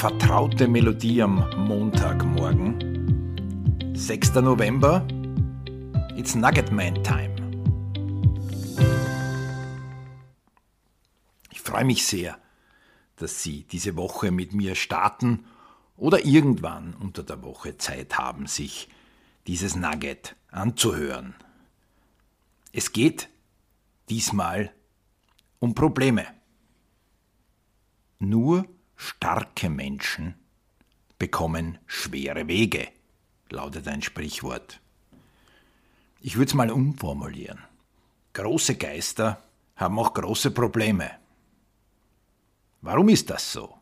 vertraute Melodie am Montagmorgen. 6. November. It's Nugget Man Time. Ich freue mich sehr, dass Sie diese Woche mit mir starten oder irgendwann unter der Woche Zeit haben, sich dieses Nugget anzuhören. Es geht diesmal um Probleme. Nur starke Menschen bekommen schwere Wege, lautet ein Sprichwort. Ich würde es mal umformulieren. Große Geister haben auch große Probleme. Warum ist das so?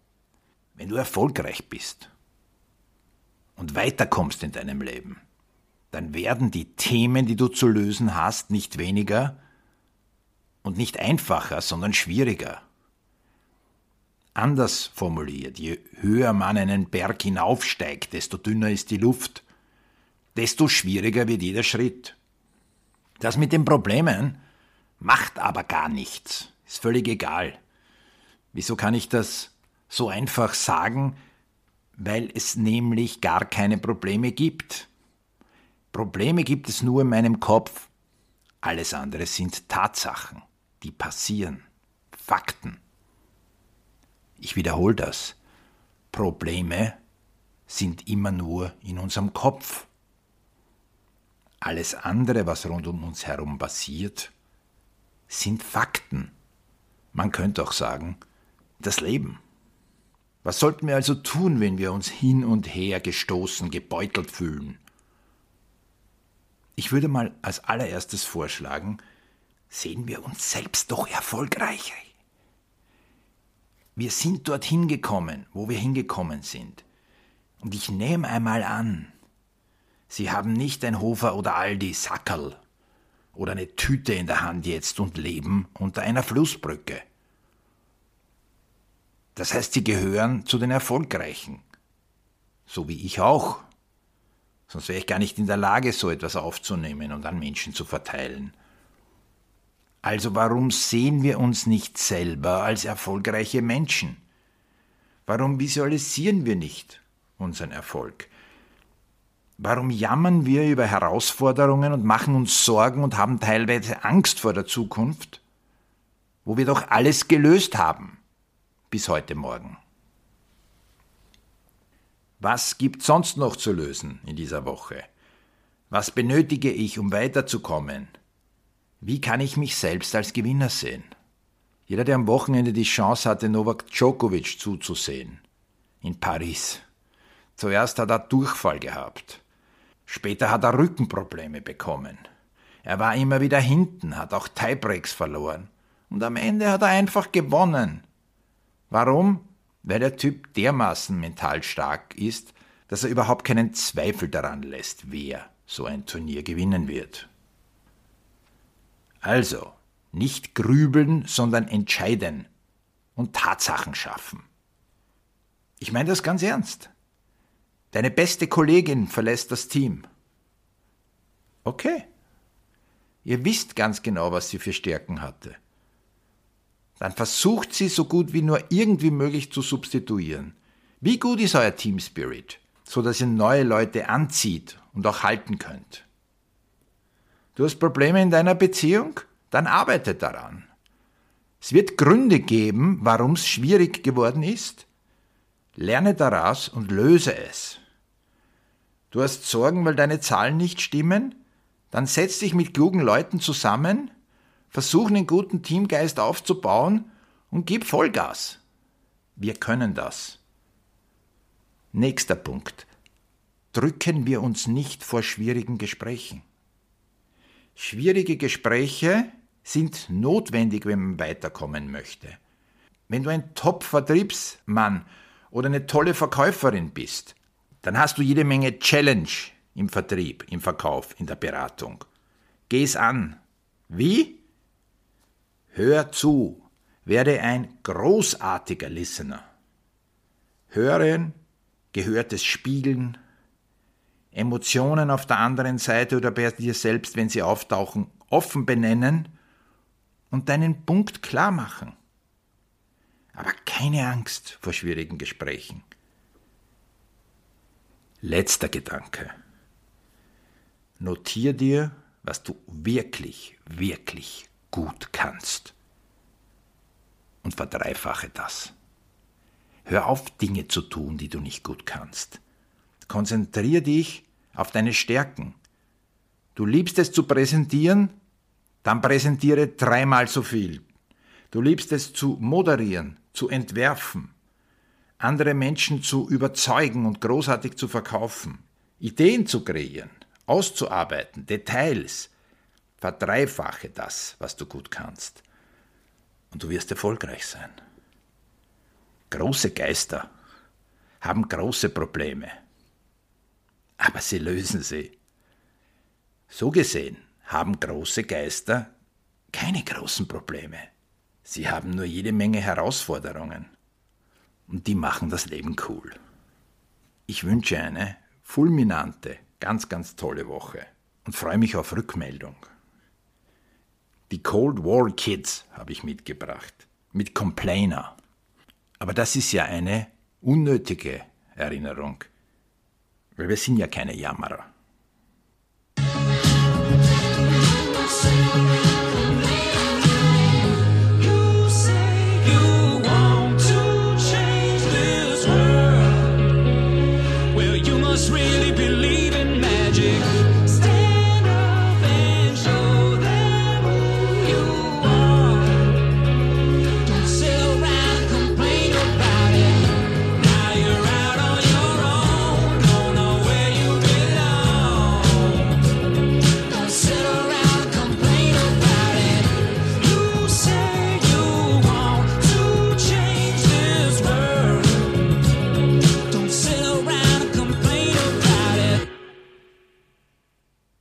Wenn du erfolgreich bist und weiterkommst in deinem Leben, dann werden die Themen, die du zu lösen hast, nicht weniger und nicht einfacher, sondern schwieriger. Anders formuliert, je höher man einen Berg hinaufsteigt, desto dünner ist die Luft, desto schwieriger wird jeder Schritt. Das mit den Problemen macht aber gar nichts, ist völlig egal. Wieso kann ich das so einfach sagen? Weil es nämlich gar keine Probleme gibt. Probleme gibt es nur in meinem Kopf. Alles andere sind Tatsachen, die passieren, Fakten. Wiederhole das. Probleme sind immer nur in unserem Kopf. Alles andere, was rund um uns herum passiert, sind Fakten. Man könnte auch sagen, das Leben. Was sollten wir also tun, wenn wir uns hin und her gestoßen, gebeutelt fühlen? Ich würde mal als allererstes vorschlagen, sehen wir uns selbst doch erfolgreich. Wir sind dorthin gekommen, wo wir hingekommen sind. Und ich nehme einmal an, Sie haben nicht ein Hofer oder Aldi Sackerl oder eine Tüte in der Hand jetzt und leben unter einer Flussbrücke. Das heißt, Sie gehören zu den Erfolgreichen. So wie ich auch. Sonst wäre ich gar nicht in der Lage, so etwas aufzunehmen und an Menschen zu verteilen. Also warum sehen wir uns nicht selber als erfolgreiche Menschen? Warum visualisieren wir nicht unseren Erfolg? Warum jammern wir über Herausforderungen und machen uns Sorgen und haben teilweise Angst vor der Zukunft, wo wir doch alles gelöst haben bis heute Morgen? Was gibt sonst noch zu lösen in dieser Woche? Was benötige ich, um weiterzukommen? Wie kann ich mich selbst als Gewinner sehen? Jeder, der am Wochenende die Chance hatte, Novak Djokovic zuzusehen, in Paris. Zuerst hat er Durchfall gehabt. Später hat er Rückenprobleme bekommen. Er war immer wieder hinten, hat auch Tiebreaks verloren. Und am Ende hat er einfach gewonnen. Warum? Weil der Typ dermaßen mental stark ist, dass er überhaupt keinen Zweifel daran lässt, wer so ein Turnier gewinnen wird. Also, nicht grübeln, sondern entscheiden und Tatsachen schaffen. Ich meine das ganz ernst. Deine beste Kollegin verlässt das Team. Okay. Ihr wisst ganz genau, was sie für Stärken hatte. Dann versucht sie so gut wie nur irgendwie möglich zu substituieren. Wie gut ist euer Team Spirit, so dass ihr neue Leute anzieht und auch halten könnt? Du hast Probleme in deiner Beziehung? Dann arbeite daran. Es wird Gründe geben, warum es schwierig geworden ist. Lerne daraus und löse es. Du hast Sorgen, weil deine Zahlen nicht stimmen? Dann setz dich mit klugen Leuten zusammen, versuch einen guten Teamgeist aufzubauen und gib Vollgas. Wir können das. Nächster Punkt. Drücken wir uns nicht vor schwierigen Gesprächen. Schwierige Gespräche sind notwendig, wenn man weiterkommen möchte. Wenn du ein Top-Vertriebsmann oder eine tolle Verkäuferin bist, dann hast du jede Menge Challenge im Vertrieb, im Verkauf, in der Beratung. Geh es an. Wie? Hör zu. Werde ein großartiger Listener. Hören, gehörtes Spiegeln, Emotionen auf der anderen Seite oder bei dir selbst, wenn sie auftauchen, offen benennen und deinen Punkt klar machen. Aber keine Angst vor schwierigen Gesprächen. Letzter Gedanke. Notier dir, was du wirklich, wirklich gut kannst. Und verdreifache das. Hör auf, Dinge zu tun, die du nicht gut kannst. Konzentrier dich auf deine Stärken. Du liebst es zu präsentieren, dann präsentiere dreimal so viel. Du liebst es zu moderieren, zu entwerfen, andere Menschen zu überzeugen und großartig zu verkaufen, Ideen zu kreieren, auszuarbeiten, Details. Verdreifache das, was du gut kannst. Und du wirst erfolgreich sein. Große Geister haben große Probleme, aber sie lösen sie. So gesehen haben große Geister keine großen Probleme. Sie haben nur jede Menge Herausforderungen. Und die machen das Leben cool. Ich wünsche eine fulminante, ganz, ganz tolle Woche und freue mich auf Rückmeldung. Die Cold War Kids habe ich mitgebracht, mit Complainer. Aber das ist ja eine unnötige Erinnerung, weil wir sind ja keine Jammerer.